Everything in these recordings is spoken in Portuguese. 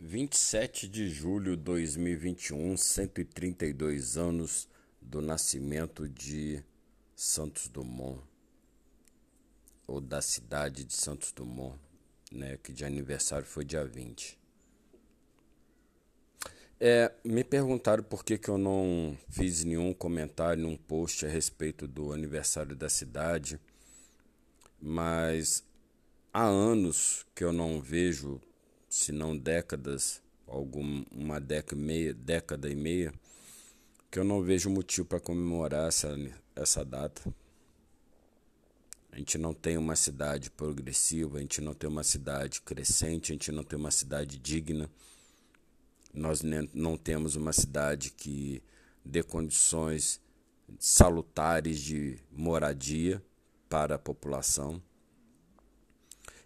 27 de julho de 2021, 132 anos do nascimento de Santos Dumont, ou da cidade de Santos Dumont, né, que de aniversário foi dia 20. É, me perguntaram por que, que eu não fiz nenhum comentário, nenhum post a respeito do aniversário da cidade, mas há anos que eu não vejo se não décadas, alguma uma década e meia, década e meia, que eu não vejo motivo para comemorar essa, essa data. A gente não tem uma cidade progressiva, a gente não tem uma cidade crescente, a gente não tem uma cidade digna. Nós não temos uma cidade que dê condições salutares de moradia para a população.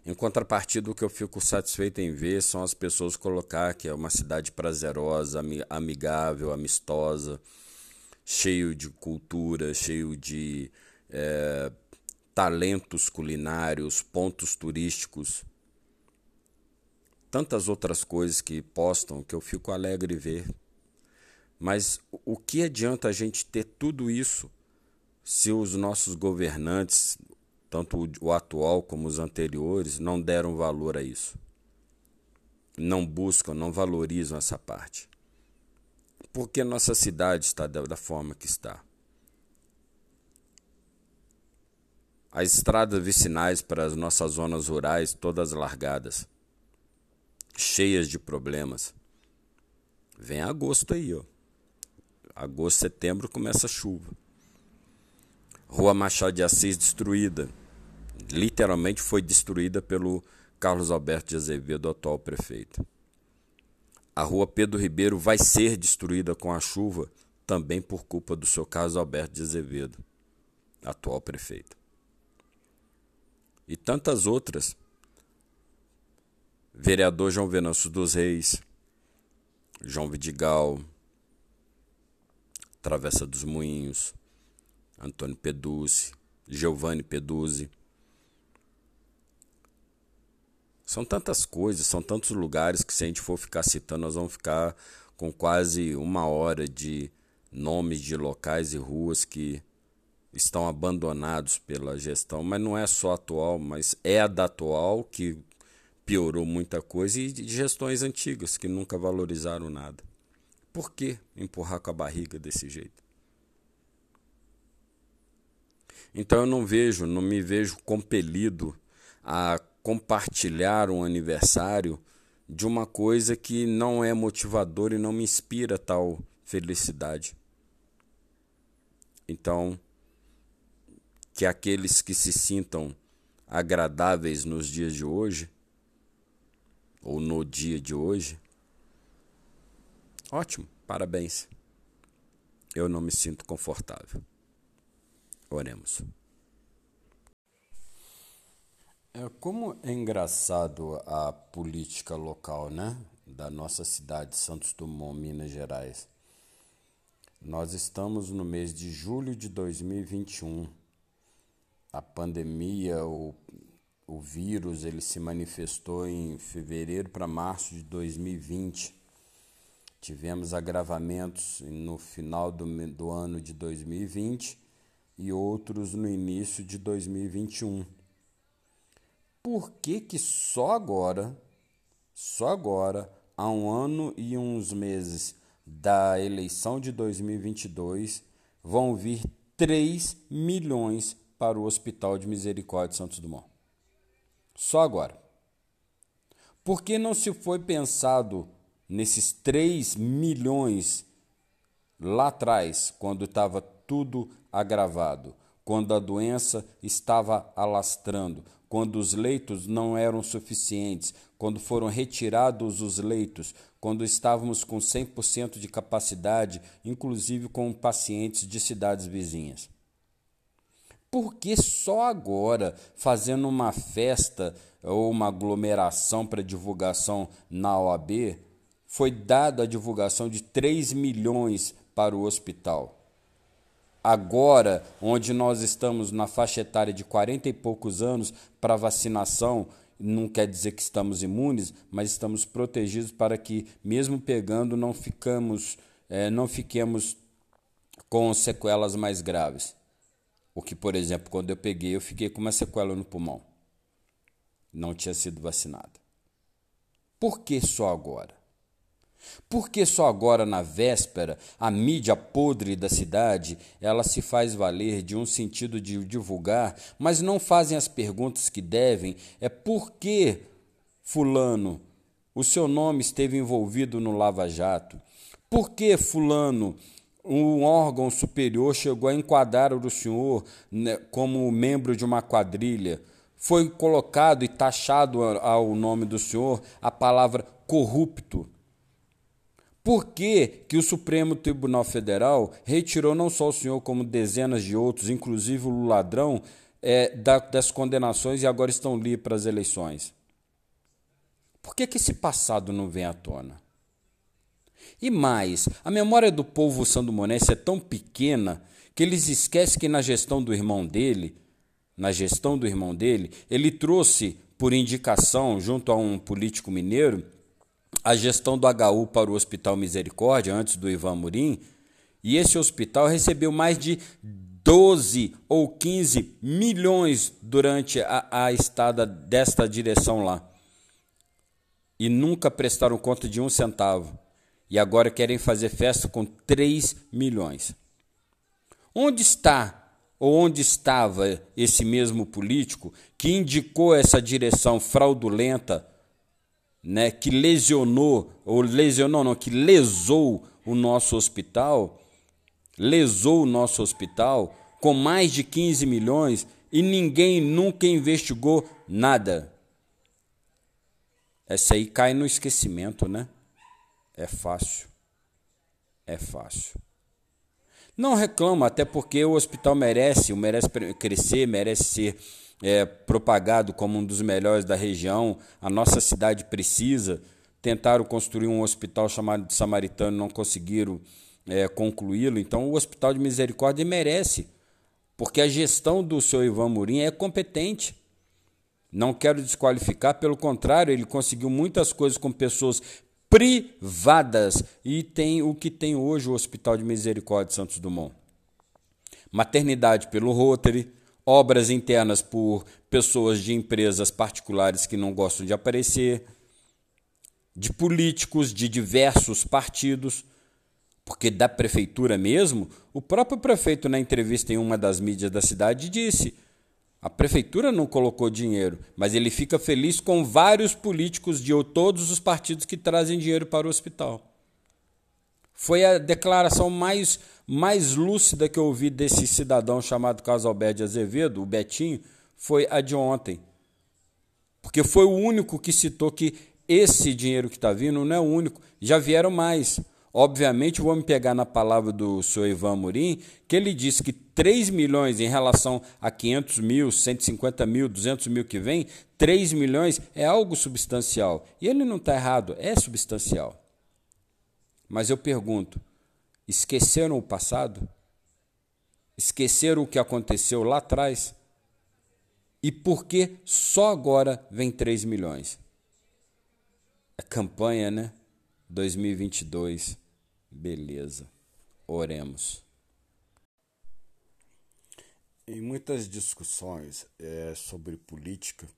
Em contrapartida, o que eu fico satisfeito em ver são as pessoas colocar que é uma cidade prazerosa, amigável, amistosa, cheio de cultura, cheio de é, talentos culinários, pontos turísticos, tantas outras coisas que postam que eu fico alegre ver. Mas o que adianta a gente ter tudo isso se os nossos governantes, tanto o atual como os anteriores, não deram valor a isso. Não buscam, não valorizam essa parte. Por que nossa cidade está da forma que está? As estradas vicinais para as nossas zonas rurais todas largadas, cheias de problemas. Vem agosto aí, ó. Agosto, setembro começa a chuva. Rua Machado de Assis destruída literalmente foi destruída pelo Carlos Alberto de Azevedo, atual prefeito. A rua Pedro Ribeiro vai ser destruída com a chuva também por culpa do seu Carlos Alberto de Azevedo, atual prefeito. E tantas outras. Vereador João Venâncio dos Reis, João Vidigal, Travessa dos Moinhos, Antônio Peduzzi, Giovanni Peduzzi. São tantas coisas, são tantos lugares que se a gente for ficar citando, nós vamos ficar com quase uma hora de nomes de locais e ruas que estão abandonados pela gestão, mas não é só atual, mas é a da atual que piorou muita coisa e de gestões antigas que nunca valorizaram nada. Por que empurrar com a barriga desse jeito? Então eu não vejo, não me vejo compelido a compartilhar um aniversário de uma coisa que não é motivadora e não me inspira tal felicidade. Então, que aqueles que se sintam agradáveis nos dias de hoje, ou no dia de hoje, ótimo, parabéns. Eu não me sinto confortável. Oremos. É, como é engraçado a política local, né? Da nossa cidade, Santos Dumont, Minas Gerais. Nós estamos no mês de julho de 2021. A pandemia, o, o vírus, ele se manifestou em fevereiro para março de 2020. Tivemos agravamentos no final do, do ano de 2020 e outros no início de 2021 por que, que só agora, só agora, há um ano e uns meses da eleição de 2022, vão vir 3 milhões para o Hospital de Misericórdia de Santos Dumont? Só agora. Por que não se foi pensado nesses 3 milhões lá atrás, quando estava tudo agravado, quando a doença estava alastrando, quando os leitos não eram suficientes, quando foram retirados os leitos, quando estávamos com 100% de capacidade, inclusive com pacientes de cidades vizinhas. Por que só agora, fazendo uma festa ou uma aglomeração para divulgação na OAB, foi dada a divulgação de 3 milhões para o hospital? Agora, onde nós estamos na faixa etária de 40 e poucos anos para vacinação não quer dizer que estamos imunes, mas estamos protegidos para que, mesmo pegando, não ficamos, é, não fiquemos com sequelas mais graves. O que, por exemplo, quando eu peguei, eu fiquei com uma sequela no pulmão. Não tinha sido vacinado. Por que só agora? Por que só agora, na véspera, a mídia podre da cidade ela se faz valer de um sentido de divulgar, mas não fazem as perguntas que devem? É por que, Fulano, o seu nome esteve envolvido no Lava Jato? Por que, Fulano, um órgão superior chegou a enquadrar o senhor né, como membro de uma quadrilha? Foi colocado e taxado ao nome do senhor a palavra corrupto. Por que, que o Supremo Tribunal Federal retirou não só o senhor, como dezenas de outros, inclusive o ladrão, é, da, das condenações e agora estão livres para as eleições? Por que, que esse passado não vem à tona? E mais, a memória do povo sandomonense é tão pequena que eles esquecem que na gestão do irmão dele, na gestão do irmão dele, ele trouxe por indicação junto a um político mineiro a gestão do HU para o Hospital Misericórdia, antes do Ivan Murim, e esse hospital recebeu mais de 12 ou 15 milhões durante a, a estada desta direção lá. E nunca prestaram conta de um centavo. E agora querem fazer festa com 3 milhões. Onde está ou onde estava esse mesmo político que indicou essa direção fraudulenta né, que lesionou, ou lesionou não, que lesou o nosso hospital, lesou o nosso hospital com mais de 15 milhões e ninguém nunca investigou nada. Essa aí cai no esquecimento, né? É fácil. É fácil. Não reclama, até porque o hospital merece, merece crescer, merece ser é, propagado como um dos melhores da região, a nossa cidade precisa. Tentaram construir um hospital chamado de Samaritano, não conseguiram é, concluí-lo. Então, o Hospital de Misericórdia merece, porque a gestão do senhor Ivan Murim é competente. Não quero desqualificar, pelo contrário, ele conseguiu muitas coisas com pessoas privadas e tem o que tem hoje o Hospital de Misericórdia de Santos Dumont. Maternidade pelo Rotary, obras internas por pessoas de empresas particulares que não gostam de aparecer, de políticos de diversos partidos, porque da prefeitura mesmo, o próprio prefeito, na entrevista em uma das mídias da cidade, disse: a prefeitura não colocou dinheiro, mas ele fica feliz com vários políticos de todos os partidos que trazem dinheiro para o hospital. Foi a declaração mais, mais lúcida que eu ouvi desse cidadão chamado Carlos Alberto de Azevedo, o Betinho, foi a de ontem. Porque foi o único que citou que esse dinheiro que está vindo não é o único, já vieram mais. Obviamente, vou me pegar na palavra do senhor Ivan Murim, que ele disse que 3 milhões em relação a 500 mil, 150 mil, 200 mil que vem, 3 milhões é algo substancial. E ele não está errado, é substancial. Mas eu pergunto: esqueceram o passado? Esqueceram o que aconteceu lá atrás? E por que só agora vem 3 milhões? É campanha, né? 2022. Beleza. Oremos. Em muitas discussões é, sobre política,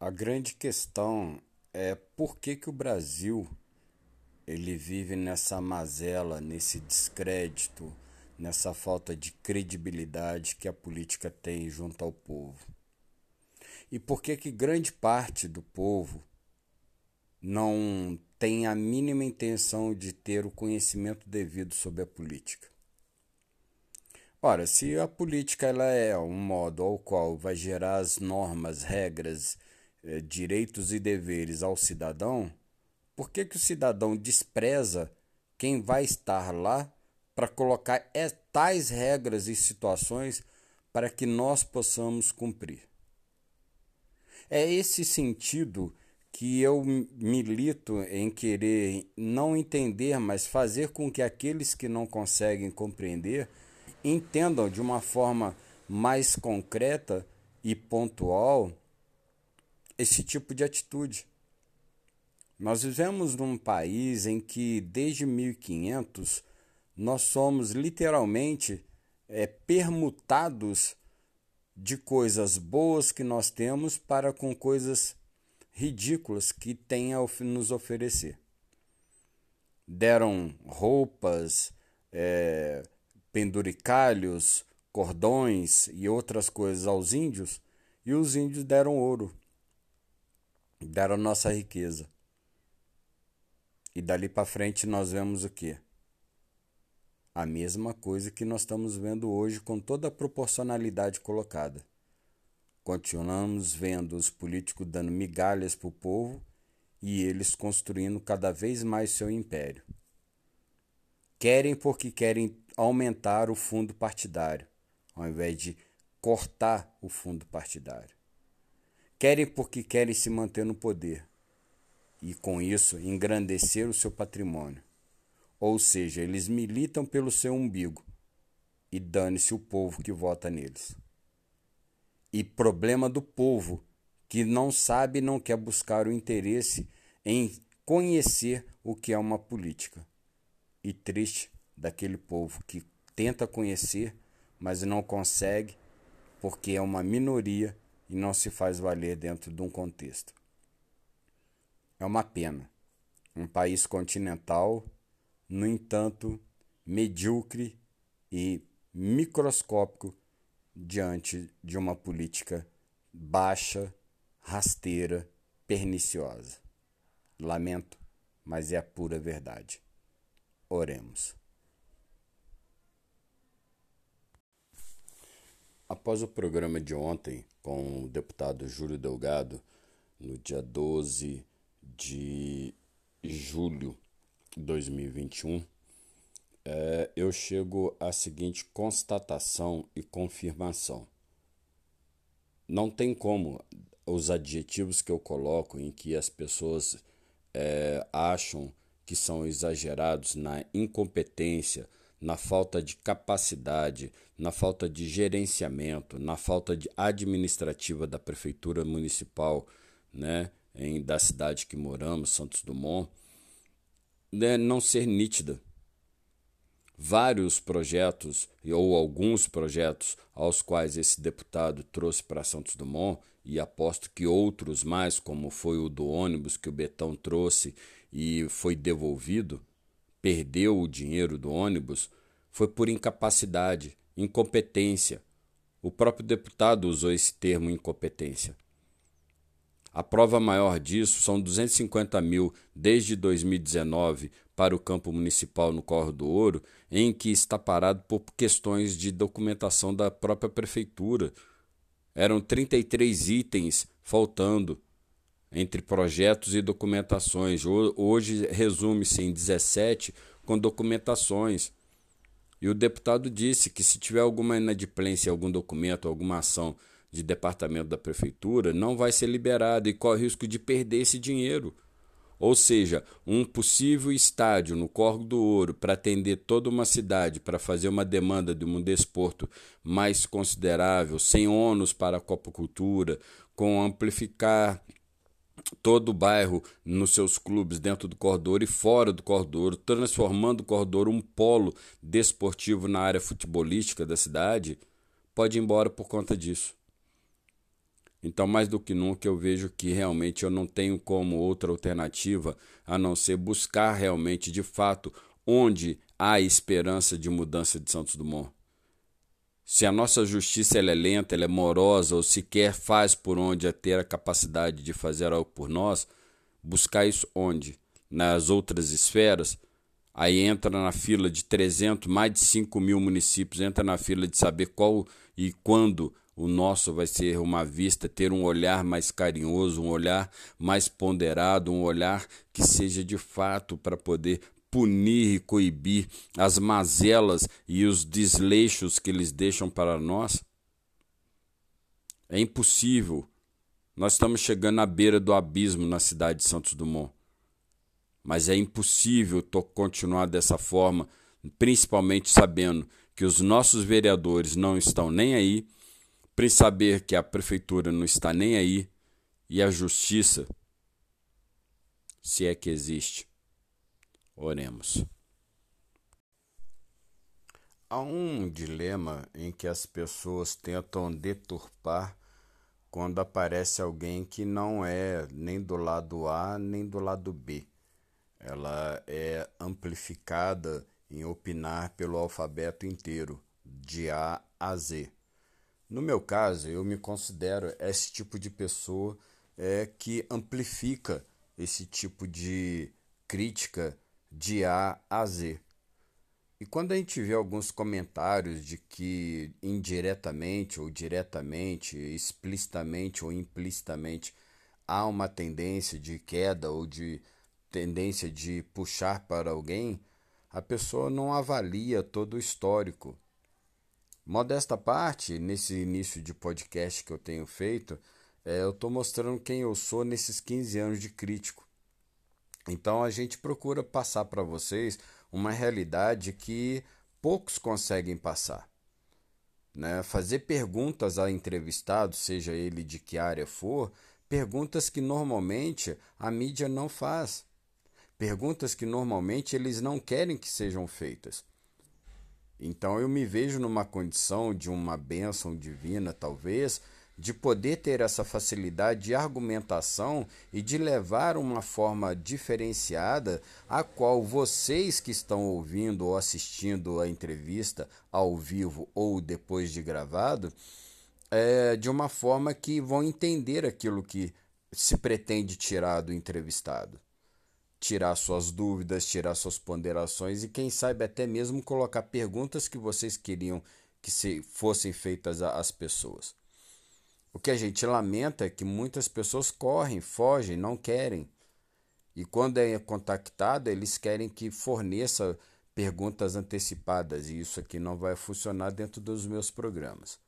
a grande questão é por que, que o Brasil ele vive nessa mazela, nesse descrédito, nessa falta de credibilidade que a política tem junto ao povo. E por que que grande parte do povo não tem a mínima intenção de ter o conhecimento devido sobre a política? Ora, se a política ela é um modo ao qual vai gerar as normas, regras, eh, direitos e deveres ao cidadão, por que, que o cidadão despreza quem vai estar lá para colocar tais regras e situações para que nós possamos cumprir? É esse sentido que eu milito em querer não entender, mas fazer com que aqueles que não conseguem compreender entendam de uma forma mais concreta e pontual esse tipo de atitude. Nós vivemos num país em que, desde 1500, nós somos literalmente é, permutados de coisas boas que nós temos para com coisas ridículas que tem a nos oferecer. Deram roupas, é, penduricalhos, cordões e outras coisas aos índios, e os índios deram ouro, deram nossa riqueza. E dali para frente nós vemos o que? A mesma coisa que nós estamos vendo hoje com toda a proporcionalidade colocada. Continuamos vendo os políticos dando migalhas para o povo e eles construindo cada vez mais seu império. Querem porque querem aumentar o fundo partidário, ao invés de cortar o fundo partidário. Querem porque querem se manter no poder e, com isso, engrandecer o seu patrimônio. Ou seja, eles militam pelo seu umbigo e dane-se o povo que vota neles. E problema do povo que não sabe e não quer buscar o interesse em conhecer o que é uma política. E triste daquele povo que tenta conhecer, mas não consegue porque é uma minoria e não se faz valer dentro de um contexto. É uma pena. Um país continental no entanto, medíocre e microscópico diante de uma política baixa, rasteira, perniciosa. Lamento, mas é a pura verdade. Oremos. Após o programa de ontem com o deputado Júlio Delgado, no dia 12 de julho 2021, é, eu chego à seguinte constatação e confirmação. Não tem como os adjetivos que eu coloco em que as pessoas é, acham que são exagerados na incompetência, na falta de capacidade, na falta de gerenciamento, na falta de administrativa da prefeitura municipal, né, em, da cidade que moramos, Santos Dumont, né, não ser nítida. Vários projetos, ou alguns projetos, aos quais esse deputado trouxe para Santos Dumont, e aposto que outros mais, como foi o do ônibus que o Betão trouxe e foi devolvido, perdeu o dinheiro do ônibus, foi por incapacidade, incompetência. O próprio deputado usou esse termo incompetência. A prova maior disso são 250 mil desde 2019 para o campo municipal no Corro do Ouro, em que está parado por questões de documentação da própria prefeitura. Eram 33 itens faltando entre projetos e documentações. Hoje resume-se em 17 com documentações. E o deputado disse que se tiver alguma inadimplência, algum documento, alguma ação de departamento da prefeitura não vai ser liberado e corre o risco de perder esse dinheiro. Ou seja, um possível estádio no Corgo do Ouro para atender toda uma cidade, para fazer uma demanda de um desporto mais considerável, sem ônus para a copocultura, com amplificar todo o bairro nos seus clubes dentro do corredor e fora do corredor, transformando o corredor um polo desportivo na área futebolística da cidade, pode ir embora por conta disso. Então, mais do que nunca, eu vejo que realmente eu não tenho como outra alternativa a não ser buscar realmente, de fato, onde há esperança de mudança de Santos Dumont. Se a nossa justiça ela é lenta, ela é morosa, ou sequer faz por onde a ter a capacidade de fazer algo por nós, buscar isso onde? Nas outras esferas? Aí entra na fila de 300, mais de 5 mil municípios, entra na fila de saber qual e quando o nosso vai ser uma vista, ter um olhar mais carinhoso, um olhar mais ponderado, um olhar que seja de fato para poder punir e coibir as mazelas e os desleixos que eles deixam para nós? É impossível. Nós estamos chegando à beira do abismo na cidade de Santos Dumont. Mas é impossível continuar dessa forma, principalmente sabendo que os nossos vereadores não estão nem aí, saber que a prefeitura não está nem aí e a justiça, se é que existe. Oremos. Há um dilema em que as pessoas tentam deturpar quando aparece alguém que não é nem do lado A nem do lado B. Ela é amplificada em opinar pelo alfabeto inteiro, de A a Z. No meu caso, eu me considero esse tipo de pessoa é, que amplifica esse tipo de crítica de A a Z. E quando a gente vê alguns comentários de que indiretamente ou diretamente, explicitamente ou implicitamente há uma tendência de queda ou de tendência de puxar para alguém, a pessoa não avalia todo o histórico. Modesta parte, nesse início de podcast que eu tenho feito, é, eu estou mostrando quem eu sou nesses 15 anos de crítico. Então a gente procura passar para vocês uma realidade que poucos conseguem passar. Né? Fazer perguntas ao entrevistado, seja ele de que área for, perguntas que normalmente a mídia não faz. Perguntas que normalmente eles não querem que sejam feitas. Então eu me vejo numa condição de uma bênção divina, talvez, de poder ter essa facilidade de argumentação e de levar uma forma diferenciada a qual vocês que estão ouvindo ou assistindo a entrevista ao vivo ou depois de gravado, é, de uma forma que vão entender aquilo que se pretende tirar do entrevistado tirar suas dúvidas, tirar suas ponderações e quem sabe até mesmo colocar perguntas que vocês queriam que se fossem feitas às pessoas. O que a gente lamenta é que muitas pessoas correm, fogem, não querem. E quando é contactado, eles querem que forneça perguntas antecipadas, e isso aqui não vai funcionar dentro dos meus programas.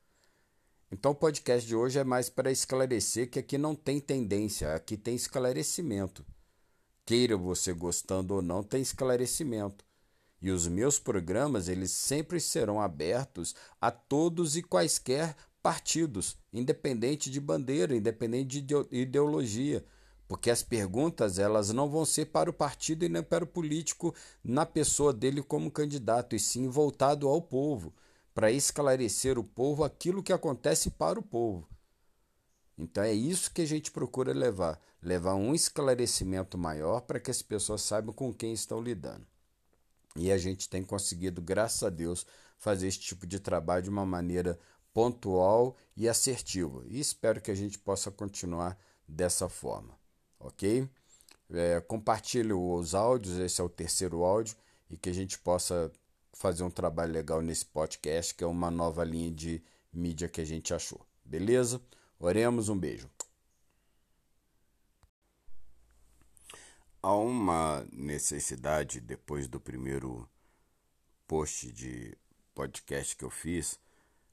Então o podcast de hoje é mais para esclarecer que aqui não tem tendência, aqui tem esclarecimento queira você gostando ou não, tem esclarecimento. E os meus programas, eles sempre serão abertos a todos e quaisquer partidos, independente de bandeira, independente de ideologia, porque as perguntas elas não vão ser para o partido e nem para o político na pessoa dele como candidato, e sim voltado ao povo, para esclarecer o povo aquilo que acontece para o povo. Então é isso que a gente procura levar, levar um esclarecimento maior para que as pessoas saibam com quem estão lidando. E a gente tem conseguido, graças a Deus, fazer esse tipo de trabalho de uma maneira pontual e assertiva. E espero que a gente possa continuar dessa forma, ok? É, compartilhe os áudios, esse é o terceiro áudio, e que a gente possa fazer um trabalho legal nesse podcast, que é uma nova linha de mídia que a gente achou. Beleza? Oremos, um beijo. Há uma necessidade, depois do primeiro post de podcast que eu fiz,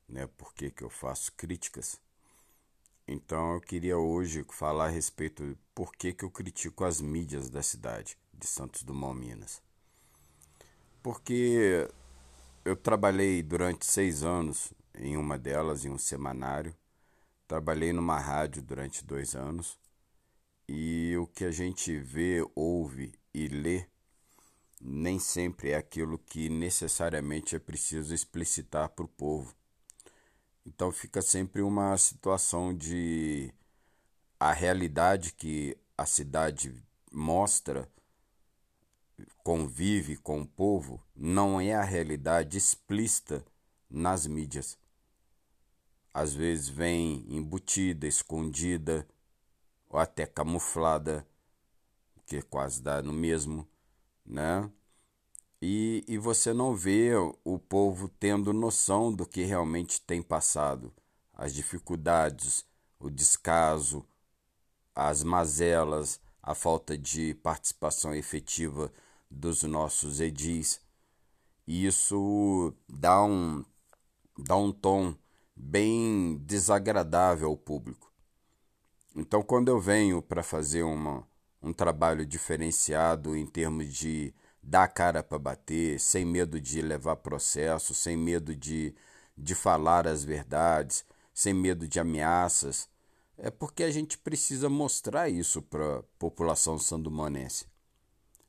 né, porque que eu faço críticas. Então eu queria hoje falar a respeito de por que, que eu critico as mídias da cidade de Santos Dumont, Minas. Porque eu trabalhei durante seis anos em uma delas, em um semanário, Trabalhei numa rádio durante dois anos e o que a gente vê, ouve e lê nem sempre é aquilo que necessariamente é preciso explicitar para o povo. Então fica sempre uma situação de a realidade que a cidade mostra, convive com o povo, não é a realidade explícita nas mídias às vezes vem embutida, escondida ou até camuflada, que quase dá no mesmo, né? E, e você não vê o povo tendo noção do que realmente tem passado, as dificuldades, o descaso, as mazelas, a falta de participação efetiva dos nossos edis. E isso dá um, dá um tom bem desagradável ao público. Então, quando eu venho para fazer uma, um trabalho diferenciado em termos de dar a cara para bater, sem medo de levar processo, sem medo de, de falar as verdades, sem medo de ameaças, é porque a gente precisa mostrar isso para a população sandumonense.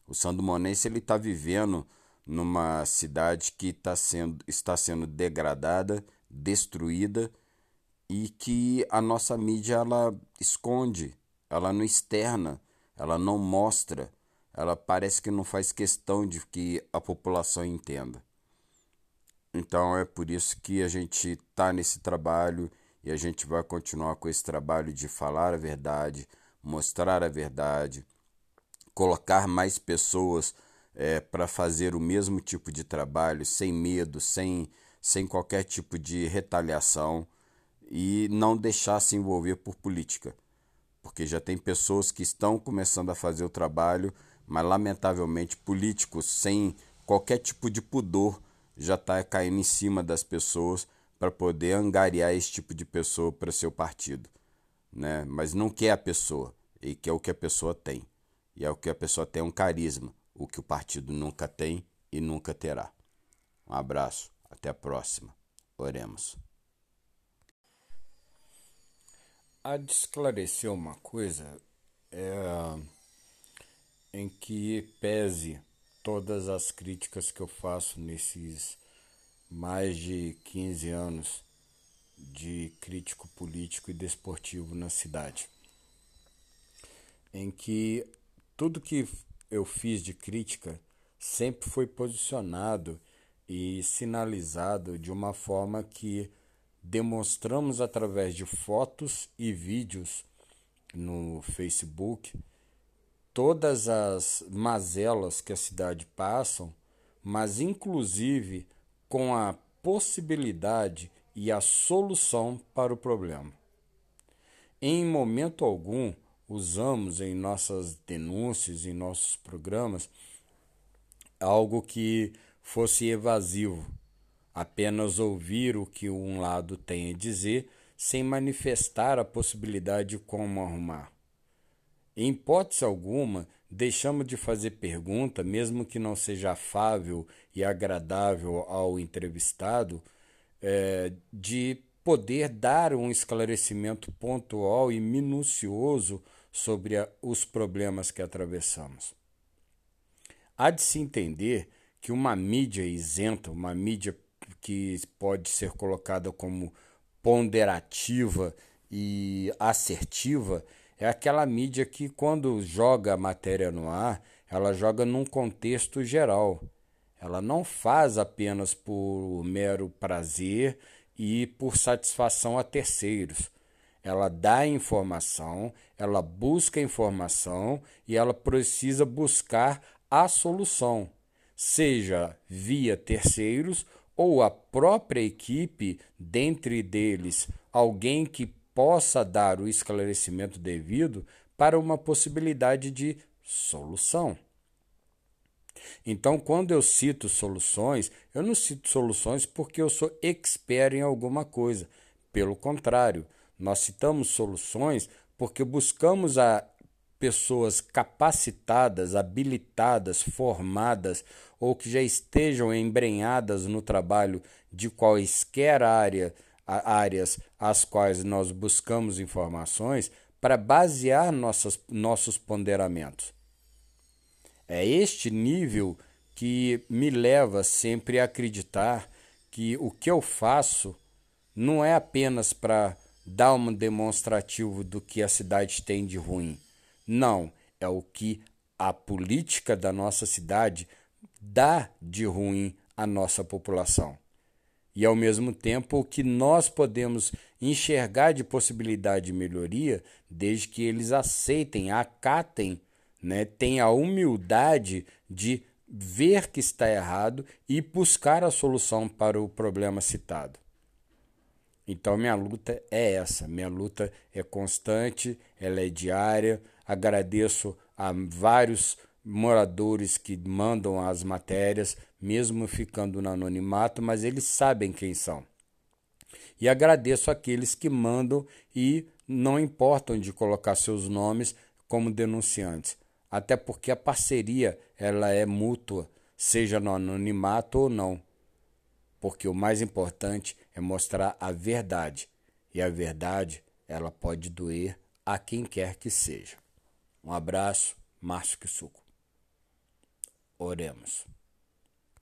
O sandumonense está vivendo numa cidade que tá sendo, está sendo degradada, destruída e que a nossa mídia ela esconde, ela não externa, ela não mostra, ela parece que não faz questão de que a população entenda. Então é por isso que a gente está nesse trabalho e a gente vai continuar com esse trabalho de falar a verdade, mostrar a verdade, colocar mais pessoas é, para fazer o mesmo tipo de trabalho sem medo, sem, sem qualquer tipo de retaliação e não deixar se envolver por política. Porque já tem pessoas que estão começando a fazer o trabalho, mas lamentavelmente políticos sem qualquer tipo de pudor já está caindo em cima das pessoas para poder angariar esse tipo de pessoa para seu partido. Né? Mas não quer a pessoa, e quer o que a pessoa tem. E é o que a pessoa tem um carisma, o que o partido nunca tem e nunca terá. Um abraço, até a próxima. Oremos. Há de esclarecer uma coisa é, em que pese todas as críticas que eu faço nesses mais de 15 anos de crítico político e desportivo na cidade, em que tudo que eu fiz de crítica sempre foi posicionado e sinalizado de uma forma que demonstramos através de fotos e vídeos no Facebook todas as mazelas que a cidade passam, mas inclusive com a possibilidade e a solução para o problema. Em momento algum usamos em nossas denúncias, em nossos programas, algo que fosse evasivo, apenas ouvir o que um lado tem a dizer sem manifestar a possibilidade de como arrumar. Em hipótese alguma, deixamos de fazer pergunta, mesmo que não seja afável e agradável ao entrevistado, é, de poder dar um esclarecimento pontual e minucioso sobre a, os problemas que atravessamos. Há de se entender que uma mídia isenta, uma mídia que pode ser colocada como ponderativa e assertiva, é aquela mídia que, quando joga a matéria no ar, ela joga num contexto geral. Ela não faz apenas por mero prazer e por satisfação a terceiros. Ela dá informação, ela busca informação e ela precisa buscar a solução, seja via terceiros ou a própria equipe, dentre deles alguém que possa dar o esclarecimento devido para uma possibilidade de solução. Então, quando eu cito soluções, eu não cito soluções porque eu sou expert em alguma coisa. Pelo contrário, nós citamos soluções porque buscamos a pessoas capacitadas, habilitadas, formadas ou que já estejam embrenhadas no trabalho de quaisquer área áreas às quais nós buscamos informações para basear nossas, nossos ponderamentos. É este nível que me leva sempre a acreditar que o que eu faço não é apenas para dar um demonstrativo do que a cidade tem de ruim. Não, é o que a política da nossa cidade dá de ruim à nossa população e ao mesmo tempo o que nós podemos enxergar de possibilidade de melhoria, desde que eles aceitem, acatem, né, tenham a humildade de ver que está errado e buscar a solução para o problema citado. Então minha luta é essa, minha luta é constante, ela é diária. Agradeço a vários moradores que mandam as matérias, mesmo ficando no anonimato, mas eles sabem quem são. E agradeço aqueles que mandam e não importam de colocar seus nomes como denunciantes, até porque a parceria ela é mútua, seja no anonimato ou não. Porque o mais importante é mostrar a verdade, e a verdade ela pode doer a quem quer que seja. Um abraço, Márcio Kisuko. Oremos.